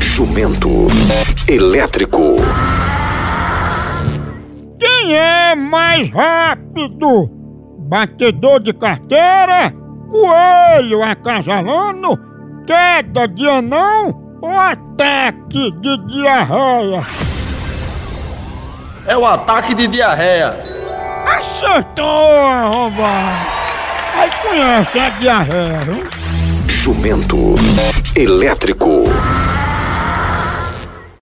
Jumento elétrico. Quem é mais rápido? Batedor de carteira? Coelho acasalando? Queda de anão? Ou ataque de diarreia? É o ataque de diarreia. Acertou, arrombado! Aí conhece a diarreia, viu? Jumento elétrico.